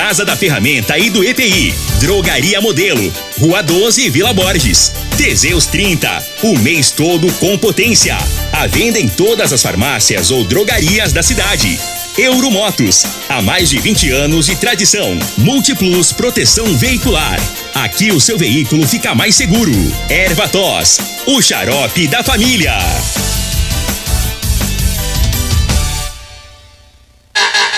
Casa da Ferramenta e do EPI. Drogaria Modelo. Rua 12, Vila Borges. Teseus 30. O mês todo com potência. A venda em todas as farmácias ou drogarias da cidade. Euromotos. Há mais de 20 anos de tradição. Multiplus Proteção Veicular. Aqui o seu veículo fica mais seguro. Ervatos. O xarope da família.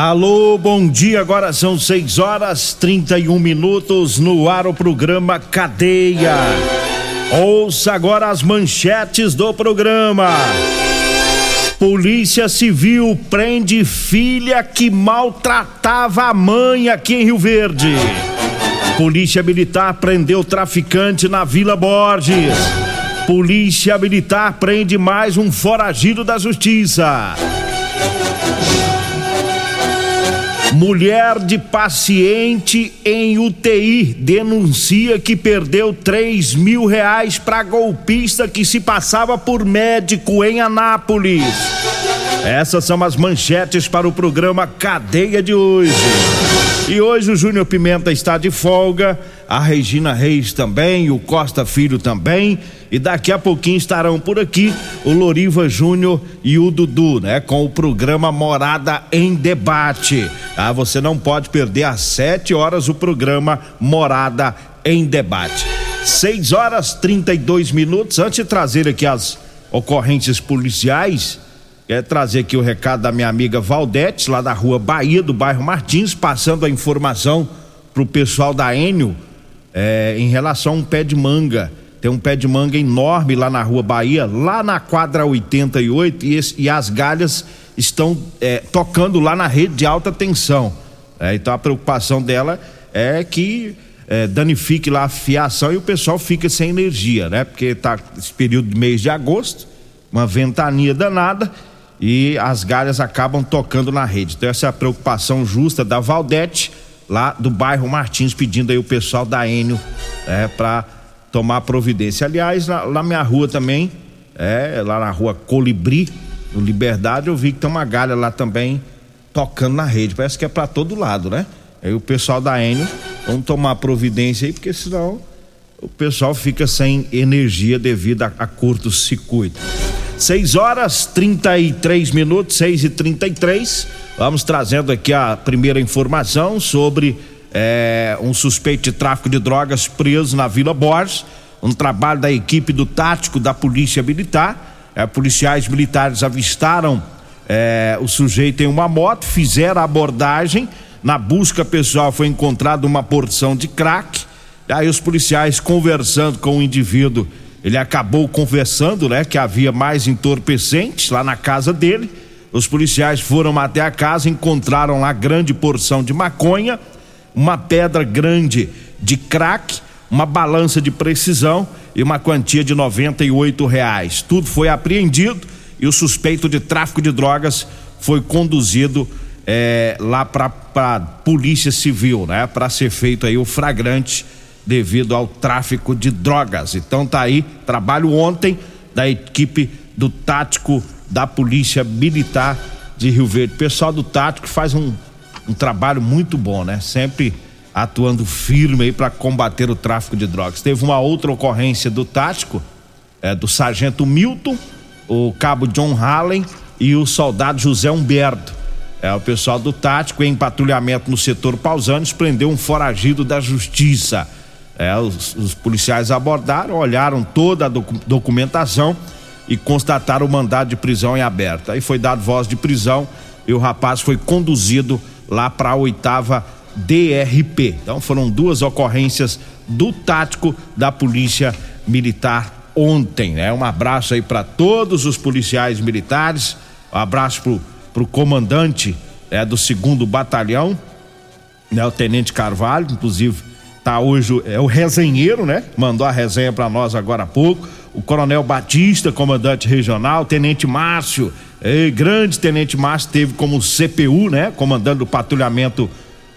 Alô, bom dia. Agora são 6 horas 31 minutos no ar o programa Cadeia. Ouça agora as manchetes do programa. Polícia Civil prende filha que maltratava a mãe aqui em Rio Verde. Polícia Militar prendeu traficante na Vila Borges. Polícia Militar prende mais um foragido da Justiça. Mulher de paciente em UTI denuncia que perdeu 3 mil reais para golpista que se passava por médico em Anápolis. Essas são as manchetes para o programa Cadeia de hoje. E hoje o Júnior Pimenta está de folga, a Regina Reis também, o Costa Filho também, e daqui a pouquinho estarão por aqui o Loriva Júnior e o Dudu, né? Com o programa Morada em Debate. Ah, você não pode perder às sete horas o programa Morada em Debate. 6 horas 32 minutos. Antes de trazer aqui as ocorrências policiais, Quer trazer aqui o recado da minha amiga Valdete, lá da rua Bahia, do bairro Martins, passando a informação pro pessoal da Enio é, em relação a um pé de manga. Tem um pé de manga enorme lá na rua Bahia, lá na quadra 88, e, esse, e as galhas estão é, tocando lá na rede de alta tensão. É, então a preocupação dela é que é, danifique lá a fiação e o pessoal fica sem energia, né? Porque tá esse período de mês de agosto, uma ventania danada e as galhas acabam tocando na rede. Então essa é a preocupação justa da Valdete, lá do bairro Martins, pedindo aí o pessoal da Enio é, para tomar providência. Aliás, lá na minha rua também, é, lá na rua Colibri, no Liberdade, eu vi que tem uma galha lá também tocando na rede. Parece que é para todo lado, né? Aí o pessoal da Enio vão tomar providência aí, porque senão o pessoal fica sem energia devido a, a curto-circuito. 6 horas 33 minutos, 6 e 33 Vamos trazendo aqui a primeira informação sobre é, um suspeito de tráfico de drogas preso na Vila Borges. Um trabalho da equipe do tático da Polícia Militar. É, policiais militares avistaram é, o sujeito em uma moto, fizeram a abordagem. Na busca pessoal foi encontrada uma porção de crack. Aí os policiais conversando com o indivíduo ele acabou confessando, né, que havia mais entorpecentes lá na casa dele. Os policiais foram até a casa, encontraram lá grande porção de maconha, uma pedra grande de crack, uma balança de precisão e uma quantia de 98 reais. Tudo foi apreendido e o suspeito de tráfico de drogas foi conduzido é, lá para a polícia civil, né, para ser feito aí o flagrante devido ao tráfico de drogas. Então tá aí, trabalho ontem da equipe do tático da Polícia Militar de Rio Verde. O pessoal do tático faz um, um trabalho muito bom, né? Sempre atuando firme aí para combater o tráfico de drogas. Teve uma outra ocorrência do tático, é, do sargento Milton, o cabo John Hallen e o soldado José Humberto. É, o pessoal do tático em patrulhamento no setor Pausanes prendeu um foragido da justiça. É, os, os, policiais abordaram, olharam toda a docu documentação e constataram o mandado de prisão em aberto. Aí foi dado voz de prisão e o rapaz foi conduzido lá para a oitava DRP. Então foram duas ocorrências do tático da Polícia Militar ontem, né? Um abraço aí para todos os policiais militares, um abraço pro, pro comandante é, do segundo batalhão, né? O Tenente Carvalho, inclusive tá hoje é o resenheiro, né? Mandou a resenha para nós agora há pouco. O Coronel Batista, comandante regional, Tenente Márcio, eh, grande Tenente Márcio teve como CPU, né? Comandando o patrulhamento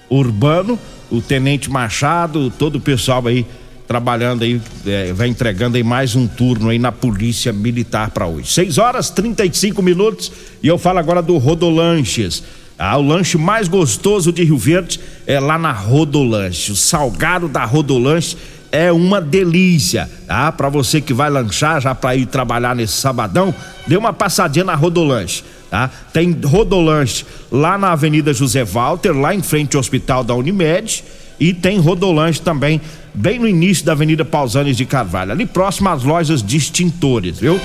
urbano, o Tenente Machado, todo o pessoal aí trabalhando aí, é, vai entregando aí mais um turno aí na Polícia Militar para hoje. 6 horas 35 minutos e eu falo agora do Rodolanches. Ah, o lanche mais gostoso de Rio Verde é lá na Rodolanche. O salgado da Rodolanche é uma delícia, tá? Para você que vai lanchar já para ir trabalhar nesse sabadão, dê uma passadinha na Rodolanche, tá? Tem Rodolanche lá na Avenida José Walter, lá em frente ao Hospital da Unimed, e tem Rodolanche também bem no início da Avenida Pausanes de Carvalho, ali próximo às lojas de extintores, viu?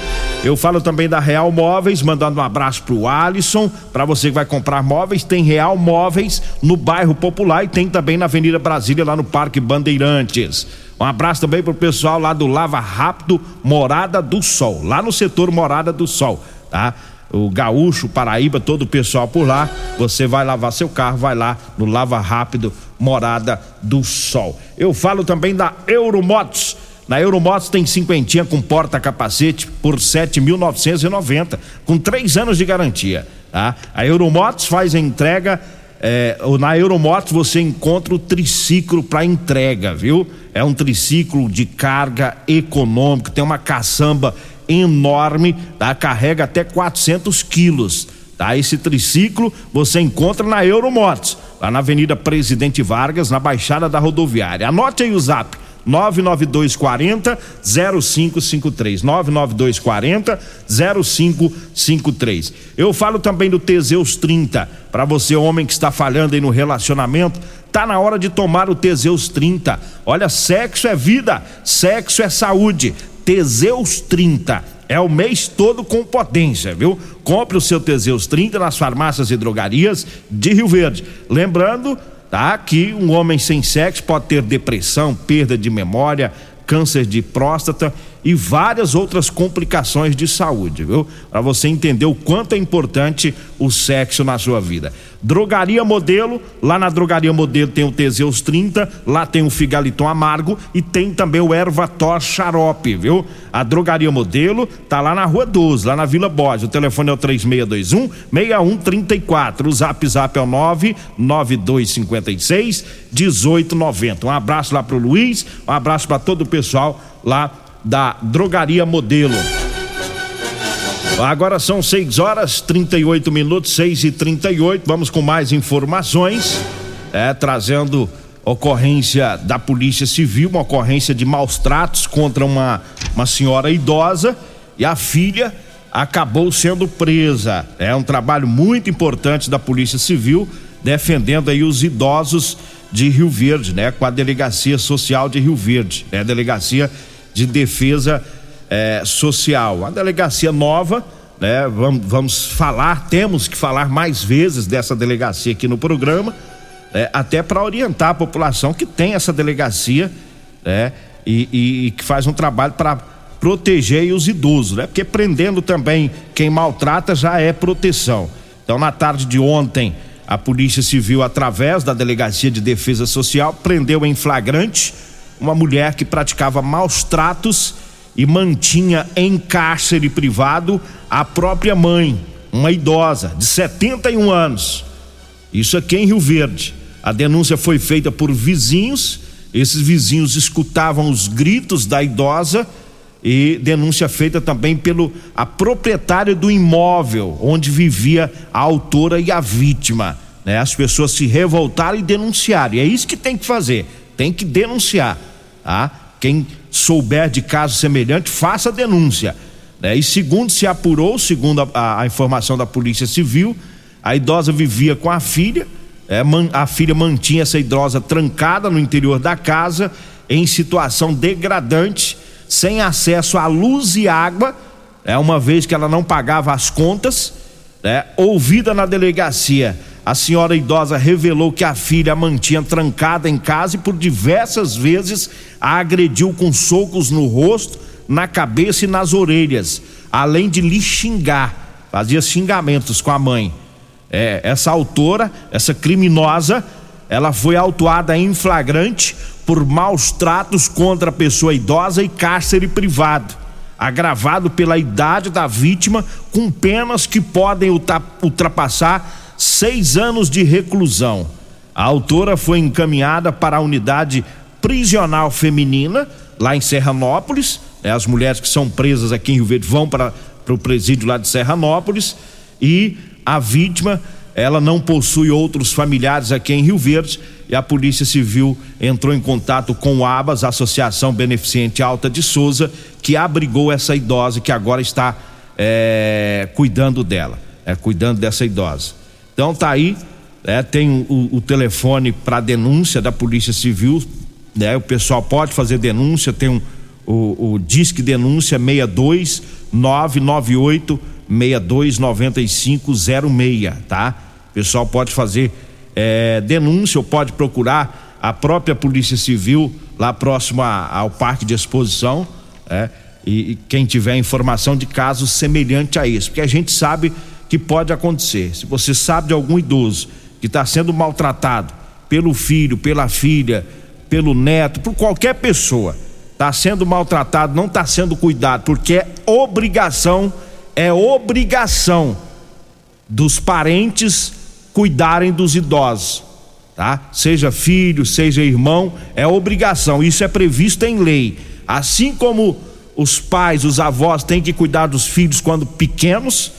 Eu falo também da Real Móveis, mandando um abraço pro Alisson, para você que vai comprar móveis, tem Real Móveis no bairro Popular e tem também na Avenida Brasília, lá no Parque Bandeirantes. Um abraço também pro pessoal lá do Lava Rápido Morada do Sol, lá no setor Morada do Sol, tá? O Gaúcho, Paraíba, todo o pessoal por lá. Você vai lavar seu carro, vai lá no Lava Rápido Morada do Sol. Eu falo também da Euromotos. Na Euromotos tem cinquentinha com porta-capacete por 7.990, com três anos de garantia. Tá? A Euromotos faz a entrega. É, na Euromotos você encontra o triciclo para entrega, viu? É um triciclo de carga econômico, tem uma caçamba enorme, tá? Carrega até 400 quilos, tá? Esse triciclo você encontra na Euromotos, lá na Avenida Presidente Vargas, na Baixada da Rodoviária. Anote aí o zap. 99240 0553 99240 0553. Eu falo também do Teseus 30, para você homem que está falhando aí no relacionamento, tá na hora de tomar o Teseus 30. Olha, sexo é vida, sexo é saúde. Teseus 30. É o mês todo com potência, viu? Compre o seu Teseus 30 nas farmácias e drogarias de Rio Verde. Lembrando, tá? Que um homem sem sexo pode ter depressão, perda de memória, câncer de próstata e várias outras complicações de saúde, viu? Para você entender o quanto é importante o sexo na sua vida. Drogaria Modelo, lá na Drogaria Modelo tem o Teseus 30, lá tem o Figaliton Amargo e tem também o Ervator Xarope, viu? A Drogaria Modelo tá lá na Rua 12, lá na Vila Borges. O telefone é o 3621 6134. O Zap Zap é o 99256 1890. Um abraço lá pro Luiz, um abraço para todo o pessoal lá da Drogaria Modelo. Agora são 6 horas 38 minutos, 6 e 38 Vamos com mais informações, é, trazendo ocorrência da Polícia Civil, uma ocorrência de maus tratos contra uma, uma senhora idosa e a filha acabou sendo presa. É um trabalho muito importante da Polícia Civil, defendendo aí os idosos de Rio Verde, né? Com a Delegacia Social de Rio Verde, né? Delegacia de Defesa é, Social. A delegacia nova, né? Vamos, vamos falar, temos que falar mais vezes dessa delegacia aqui no programa, né? até para orientar a população que tem essa delegacia, né? E, e, e que faz um trabalho para proteger os idosos, né? Porque prendendo também quem maltrata já é proteção. Então, na tarde de ontem, a Polícia Civil, através da Delegacia de Defesa Social, prendeu em flagrante uma mulher que praticava maus tratos e mantinha em cárcere privado a própria mãe, uma idosa de 71 anos. Isso aqui em Rio Verde. A denúncia foi feita por vizinhos, esses vizinhos escutavam os gritos da idosa e denúncia feita também pelo a proprietária do imóvel onde vivia a autora e a vítima. Né? As pessoas se revoltaram e denunciaram. E é isso que tem que fazer tem que denunciar, tá? Quem souber de caso semelhante, faça a denúncia. Né? E segundo se apurou, segundo a, a, a, informação da Polícia Civil, a idosa vivia com a filha, é, man, a filha mantinha essa idosa trancada no interior da casa, em situação degradante, sem acesso à luz e água, é uma vez que ela não pagava as contas, né? Ouvida na delegacia, a senhora idosa revelou que a filha a mantinha trancada em casa e por diversas vezes a agrediu com socos no rosto, na cabeça e nas orelhas, além de lhe xingar, fazia xingamentos com a mãe. É, essa autora, essa criminosa, ela foi autuada em flagrante por maus tratos contra a pessoa idosa e cárcere privado, agravado pela idade da vítima, com penas que podem ultrapassar seis anos de reclusão. A autora foi encaminhada para a unidade prisional feminina, lá em Serranópolis. Né? As mulheres que são presas aqui em Rio Verde vão para o presídio lá de Serranópolis. E a vítima, ela não possui outros familiares aqui em Rio Verde. E a Polícia Civil entrou em contato com o ABAS, Associação Beneficente Alta de Souza, que abrigou essa idosa que agora está é, cuidando dela, é, cuidando dessa idosa. Então tá aí é, tem o, o telefone para denúncia da Polícia Civil, né? O pessoal pode fazer denúncia, tem um, o, o Disque Denúncia 62 998 62 9506, tá? O pessoal pode fazer é, denúncia ou pode procurar a própria Polícia Civil lá próximo a, ao Parque de Exposição, é, e, e quem tiver informação de casos semelhante a esse, porque a gente sabe que pode acontecer. Se você sabe de algum idoso que está sendo maltratado pelo filho, pela filha, pelo neto, por qualquer pessoa, está sendo maltratado, não está sendo cuidado, porque é obrigação, é obrigação dos parentes cuidarem dos idosos, tá? Seja filho, seja irmão, é obrigação, isso é previsto em lei. Assim como os pais, os avós têm que cuidar dos filhos quando pequenos,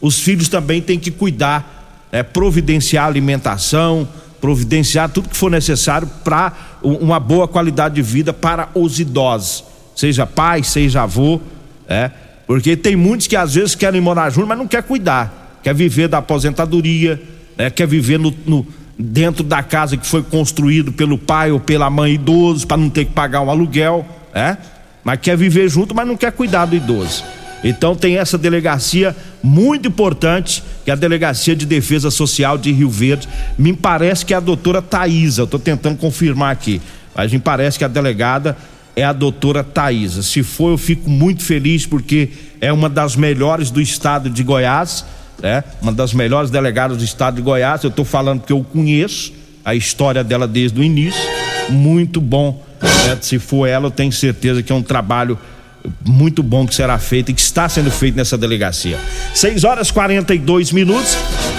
os filhos também têm que cuidar é, providenciar alimentação, providenciar tudo que for necessário para uma boa qualidade de vida para os idosos, seja pai, seja avô, é, porque tem muitos que às vezes querem morar junto, mas não quer cuidar, quer viver da aposentadoria, é, quer viver no, no, dentro da casa que foi construído pelo pai ou pela mãe idoso para não ter que pagar um aluguel, é, mas quer viver junto, mas não quer cuidar do idoso. Então tem essa delegacia muito importante, que é a Delegacia de Defesa Social de Rio Verde. Me parece que é a doutora Thaisa, estou tentando confirmar aqui, mas me parece que a delegada é a doutora Thaisa. Se for, eu fico muito feliz porque é uma das melhores do estado de Goiás, né? Uma das melhores delegadas do estado de Goiás. Eu estou falando que eu conheço a história dela desde o início. Muito bom. Né? Se for ela, eu tenho certeza que é um trabalho muito bom que será feito e que está sendo feito nessa delegacia. 6 horas 42 minutos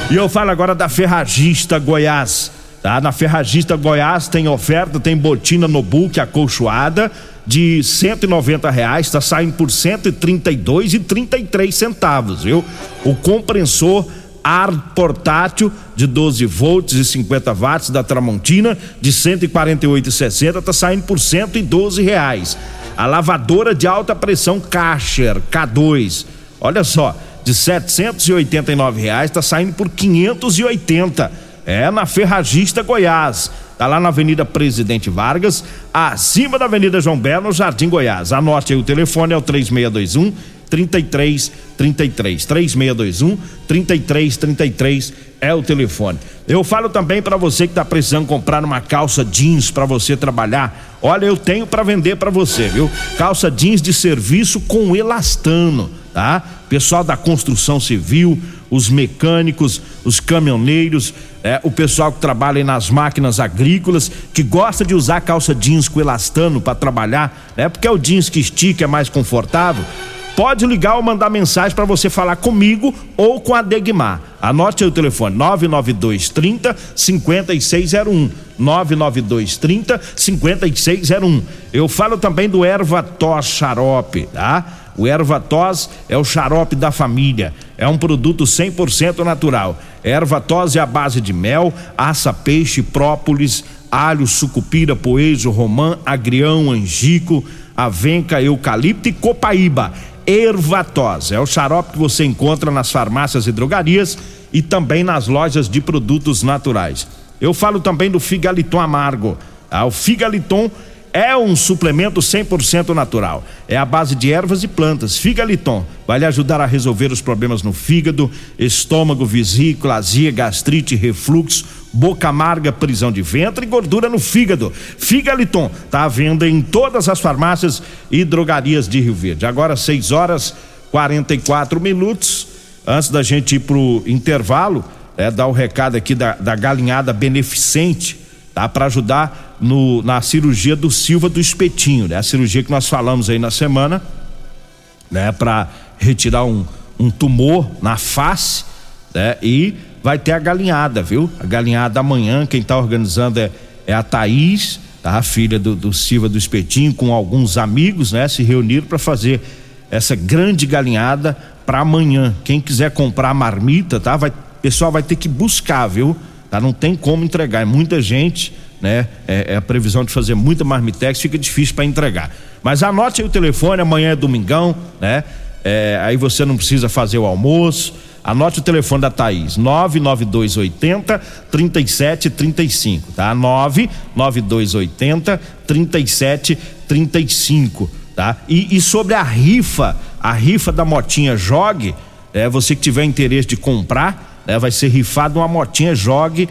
e eu falo agora da Ferragista Goiás. Tá? Na Ferragista Goiás tem oferta, tem botina no book acolchoada de 190 reais, está saindo por 132 e 33 centavos, viu? O compressor ar portátil de 12 volts e 50 watts da Tramontina de 148,60 está saindo por 112 reais. A lavadora de alta pressão Karcher K2, olha só, de 789 reais está saindo por 580. É na Ferragista Goiás. Tá lá na Avenida Presidente Vargas, acima da Avenida João Belo, no Jardim Goiás. Anote aí o telefone é o 3621 33 33 3621 33 33 é o telefone. Eu falo também para você que está precisando comprar uma calça jeans para você trabalhar. Olha, eu tenho para vender para você, viu? Calça jeans de serviço com elastano, tá? Pessoal da construção civil, os mecânicos, os caminhoneiros, é, o pessoal que trabalha nas máquinas agrícolas, que gosta de usar calça jeans com elastano para trabalhar, né? Porque é o jeans que estica, é mais confortável pode ligar ou mandar mensagem para você falar comigo ou com a Degmar. Anote aí o telefone 992 30 5601. 992 30 5601. Eu falo também do Erva Tos Xarope, tá? O Erva Tos é o xarope da família. É um produto 100% natural. Erva Tos é a base de mel, aça, peixe, própolis, alho, sucupira, poejo, romã, agrião, angico, avenca, eucalipto e copaíba Ervatós. É o xarope que você encontra nas farmácias e drogarias e também nas lojas de produtos naturais. Eu falo também do Figaliton Amargo. Ah, o Figaliton é um suplemento 100% natural. É a base de ervas e plantas. Figaliton vai lhe ajudar a resolver os problemas no fígado, estômago, vesícula, azia, gastrite, refluxo, boca amarga, prisão de ventre e gordura no fígado. Figaliton está à venda em todas as farmácias e drogarias de Rio Verde. Agora 6 horas 44 minutos. Antes da gente ir pro intervalo, é, dar o recado aqui da, da galinhada beneficente tá? Para ajudar no, na cirurgia do Silva do Espetinho, né? A cirurgia que nós falamos aí na semana, né? Para retirar um, um tumor na face, né? E vai ter a galinhada, viu? A galinhada amanhã, quem tá organizando é, é a Thaís, tá? A filha do, do Silva do Espetinho, com alguns amigos, né? Se reuniram para fazer essa grande galinhada para amanhã. Quem quiser comprar marmita, tá? Vai, pessoal vai ter que buscar, viu? Tá? Não tem como entregar, é muita gente, né? É, é a previsão de fazer muita marmitex, fica difícil para entregar. Mas anote aí o telefone, amanhã é domingão, né? É, aí você não precisa fazer o almoço. Anote o telefone da Thaís, 99280 3735, tá? 99280 3735, tá? E, e sobre a rifa, a rifa da motinha Jogue, é, você que tiver interesse de comprar, né? Vai ser rifado uma motinha Jogue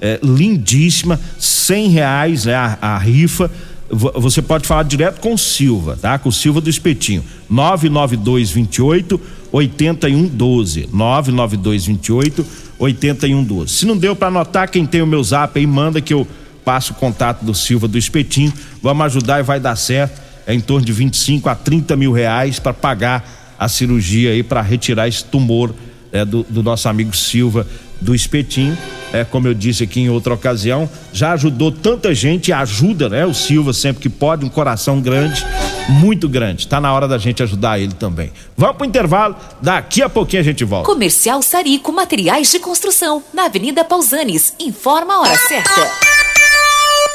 é, lindíssima, cem reais né? a, a rifa. Você pode falar direto com o Silva, tá? Com o Silva do Espetinho. 99228 8112. 99228 8112. Se não deu para anotar, quem tem o meu zap aí, manda que eu passo o contato do Silva do Espetinho. Vamos ajudar e vai dar certo. É em torno de 25 a 30 mil reais para pagar a cirurgia aí para retirar esse tumor é, do, do, nosso amigo Silva do Espetinho. É, como eu disse aqui em outra ocasião, já ajudou tanta gente, ajuda, né? O Silva sempre que pode, um coração grande, muito grande. Tá na hora da gente ajudar ele também. Vamos pro intervalo, daqui a pouquinho a gente volta. Comercial Sarico Materiais de Construção, na Avenida Pausanes. Informa a hora certa.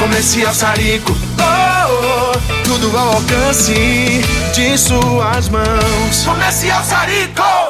Comercial Sarico. Oh, oh, tudo ao alcance de suas mãos. Comercial Sarico!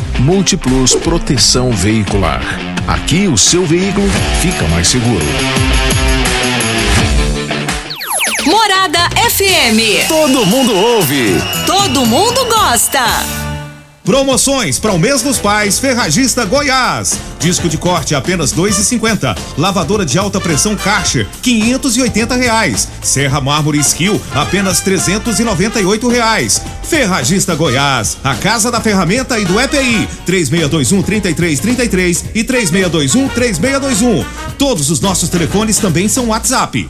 Multiplus Proteção Veicular. Aqui o seu veículo fica mais seguro. Morada FM. Todo mundo ouve. Todo mundo gosta. Promoções para o mês dos pais, Ferragista Goiás. Disco de corte apenas dois e cinquenta. Lavadora de alta pressão Karcher, quinhentos e oitenta reais. Serra Mármore Skill, apenas trezentos e noventa e oito reais. Ferragista Goiás, a casa da ferramenta e do EPI, três meia dois um trinta e três trinta e três e três meia dois um três meia dois um. Todos os nossos telefones também são WhatsApp.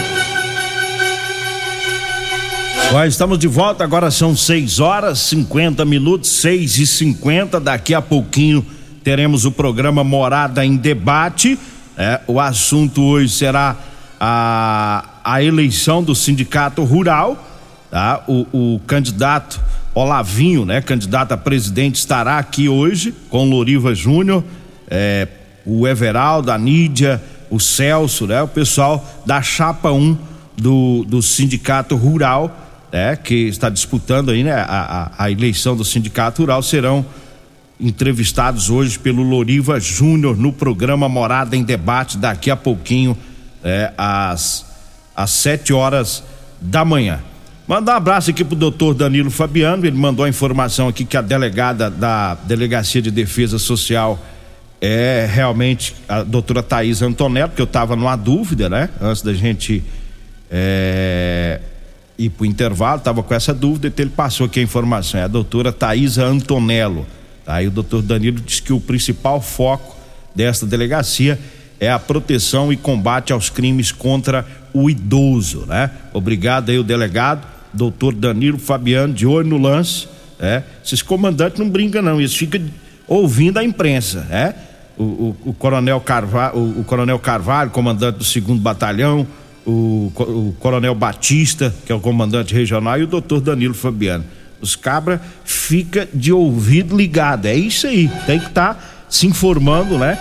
Estamos de volta, agora são 6 horas 50 minutos, 6 e 50 Daqui a pouquinho teremos o programa Morada em Debate. É, o assunto hoje será a, a eleição do Sindicato Rural. Tá? O, o candidato Olavinho, né, candidato a presidente, estará aqui hoje com Loriva Júnior, é, o Everaldo, a Nídia, o Celso, né, o pessoal da Chapa 1 do, do Sindicato Rural né, que está disputando aí, né, a, a, a, eleição do Sindicato Rural, serão entrevistados hoje pelo Loriva Júnior no programa Morada em Debate, daqui a pouquinho, é, às, às horas da manhã. Mandar um abraço aqui pro doutor Danilo Fabiano, ele mandou a informação aqui que a delegada da Delegacia de Defesa Social é realmente a doutora Thaís Antonello, que eu estava numa dúvida, né? Antes da gente é, ir para o intervalo, estava com essa dúvida, então ele passou aqui a informação, é a doutora Thaisa Antonello. Tá? Aí o doutor Danilo disse que o principal foco desta delegacia é a proteção e combate aos crimes contra o idoso, né? Obrigado aí o delegado, doutor Danilo Fabiano, de olho no lance, né? Esses comandantes não brincam não, eles ficam ouvindo a imprensa, né? O, o, o coronel Carvalho, o, o coronel Carvalho, comandante do segundo batalhão, o, o Coronel Batista, que é o comandante regional, e o doutor Danilo Fabiano. Os cabra fica de ouvido ligado, é isso aí, tem que estar tá se informando, né?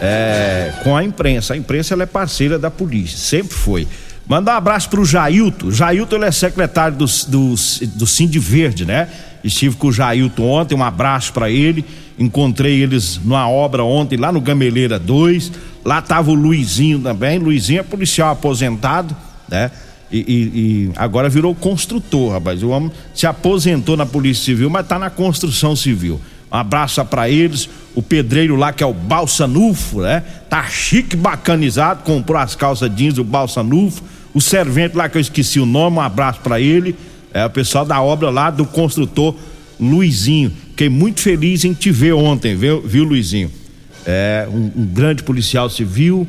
É, com a imprensa. A imprensa é parceira da polícia, sempre foi. Mandar um abraço pro Jailton. Jailton ele é secretário do, do, do Cindy Verde, né? Estive com o Jailton ontem, um abraço para ele. Encontrei eles numa obra ontem lá no Gameleira 2. Lá tava o Luizinho também. Luizinho é policial aposentado, né? E, e, e, agora virou construtor, rapaz. O homem se aposentou na Polícia Civil, mas tá na construção civil. Um abraço para eles. O pedreiro lá, que é o Balsa Nufo, né? Tá chique, bacanizado, comprou as calças jeans do Balsa Nufo. O servente lá que eu esqueci o nome, um abraço para ele. É o pessoal da obra lá do construtor Luizinho. Fiquei muito feliz em te ver ontem, viu, viu Luizinho? É um, um grande policial civil,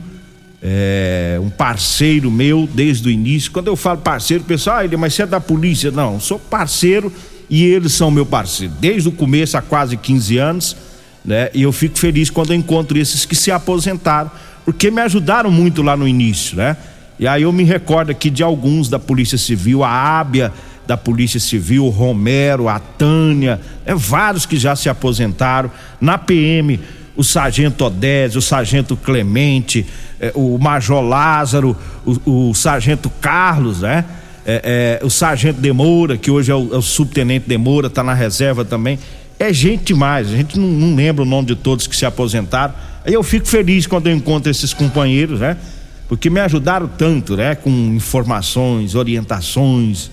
é, um parceiro meu desde o início. Quando eu falo parceiro, o pessoal, ah, mas você é da polícia? Não, sou parceiro e eles são meu parceiro. Desde o começo, há quase 15 anos, né? E eu fico feliz quando eu encontro esses que se aposentaram, porque me ajudaram muito lá no início, né? E aí eu me recordo aqui de alguns da Polícia Civil, a Ábia da Polícia Civil, Romero, a Tânia, é, vários que já se aposentaram. Na PM, o Sargento Odésio, o Sargento Clemente, é, o Major Lázaro, o, o Sargento Carlos, né? É, é, o Sargento Demora, que hoje é o, é o Subtenente Demora, está na reserva também. É gente demais, a gente não, não lembra o nome de todos que se aposentaram. Aí eu fico feliz quando eu encontro esses companheiros, né? Porque me ajudaram tanto, né? Com informações, orientações,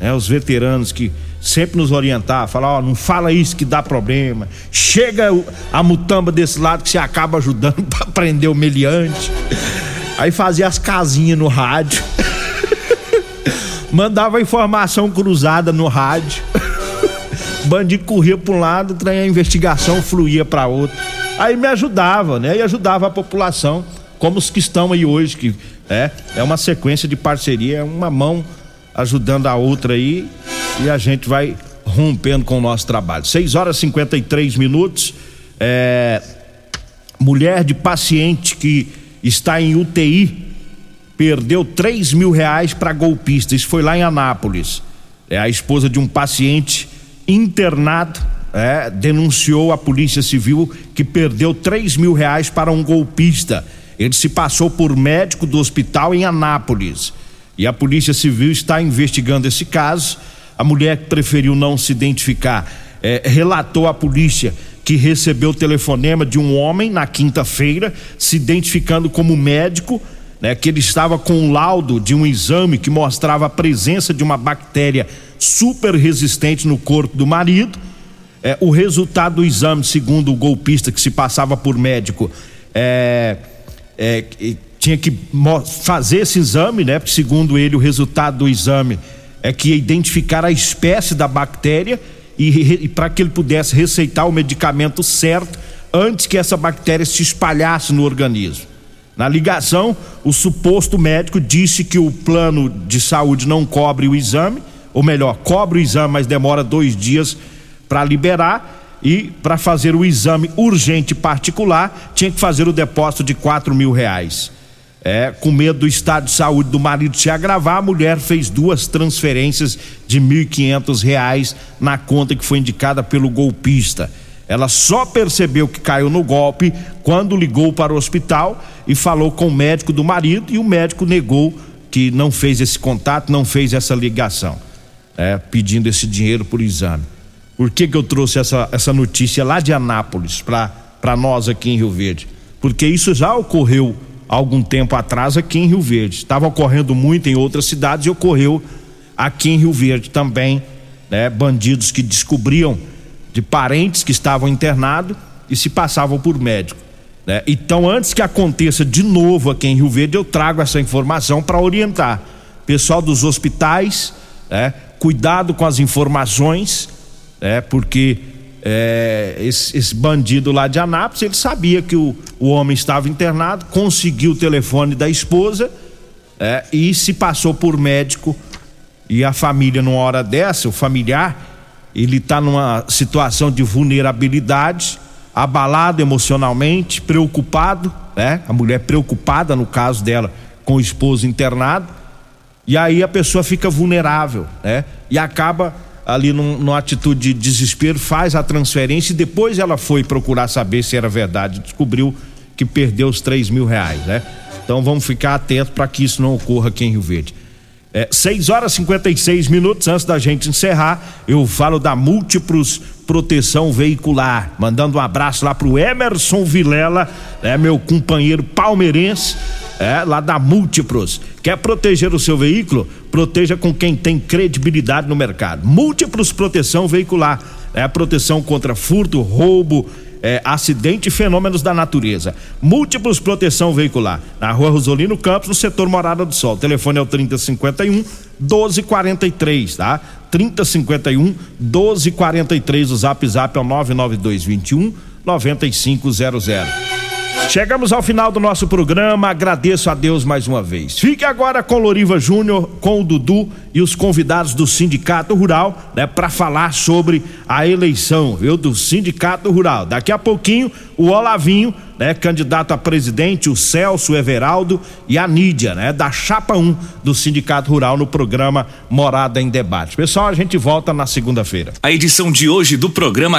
né? Os veteranos que sempre nos orientar, falar, ó, não fala isso que dá problema. Chega a mutamba desse lado que você acaba ajudando para prender o meliante. Aí fazia as casinhas no rádio. Mandava informação cruzada no rádio. Bandido corria para um lado, a investigação fluía para outro. Aí me ajudava, né? E ajudava a população, como os que estão aí hoje, que é, é uma sequência de parceria, é uma mão ajudando a outra aí e a gente vai rompendo com o nosso trabalho. 6 horas e 53 minutos. É, mulher de paciente que está em UTI perdeu 3 mil reais para golpista. Isso foi lá em Anápolis. É a esposa de um paciente internado. É, denunciou a Polícia Civil que perdeu 3 mil reais para um golpista. Ele se passou por médico do hospital em Anápolis. E a Polícia Civil está investigando esse caso. A mulher que preferiu não se identificar é, relatou à polícia que recebeu o telefonema de um homem na quinta-feira, se identificando como médico, né, que ele estava com um laudo de um exame que mostrava a presença de uma bactéria super resistente no corpo do marido. É, o resultado do exame, segundo o golpista que se passava por médico, é, é tinha que fazer esse exame, né? Porque segundo ele o resultado do exame é que ia identificar a espécie da bactéria e, e para que ele pudesse receitar o medicamento certo antes que essa bactéria se espalhasse no organismo. Na ligação, o suposto médico disse que o plano de saúde não cobre o exame, ou melhor, cobre o exame, mas demora dois dias para liberar e para fazer o exame urgente particular tinha que fazer o depósito de quatro mil reais. É, com medo do estado de saúde do marido se agravar, a mulher fez duas transferências de R$ 1.500 na conta que foi indicada pelo golpista. Ela só percebeu que caiu no golpe quando ligou para o hospital e falou com o médico do marido e o médico negou que não fez esse contato, não fez essa ligação, é, pedindo esse dinheiro por exame. Por que, que eu trouxe essa, essa notícia lá de Anápolis para nós aqui em Rio Verde? Porque isso já ocorreu algum tempo atrás aqui em Rio Verde. Estava ocorrendo muito em outras cidades e ocorreu aqui em Rio Verde também, né? Bandidos que descobriam de parentes que estavam internados e se passavam por médico. Né? Então, antes que aconteça de novo aqui em Rio Verde, eu trago essa informação para orientar. Pessoal dos hospitais, né? cuidado com as informações, né? porque é, esse, esse, bandido lá de Anápolis, ele sabia que o, o homem estava internado, conseguiu o telefone da esposa é, e se passou por médico. E a família, numa hora dessa, o familiar, ele está numa situação de vulnerabilidade, abalado emocionalmente, preocupado, né? A mulher preocupada, no caso dela, com o esposo internado. E aí a pessoa fica vulnerável, né? E acaba ali num, numa atitude de desespero, faz a transferência e depois ela foi procurar saber se era verdade, descobriu que perdeu os três mil reais, né? Então vamos ficar atentos para que isso não ocorra aqui em Rio Verde. É, 6 horas e 56 minutos antes da gente encerrar, eu falo da Múltiplos Proteção Veicular. Mandando um abraço lá pro Emerson Vilela, é meu companheiro palmeirense, é, lá da Múltiplos. Quer proteger o seu veículo? Proteja com quem tem credibilidade no mercado. Múltiplos Proteção Veicular. É proteção contra furto, roubo, é, acidente e fenômenos da natureza. Múltiplos proteção veicular. Na rua Rosolino Campos, no setor Morada do Sol. O telefone é o 3051 1243, tá? 3051 1243. O zap zap é o 99221 9500. Chegamos ao final do nosso programa, agradeço a Deus mais uma vez. Fique agora com Loriva Júnior, com o Dudu e os convidados do Sindicato Rural, né, para falar sobre a eleição, viu, do Sindicato Rural. Daqui a pouquinho, o Olavinho, né, candidato a presidente, o Celso Everaldo e a Nídia, né, da chapa 1 do Sindicato Rural no programa Morada em Debate. Pessoal, a gente volta na segunda-feira. A edição de hoje do programa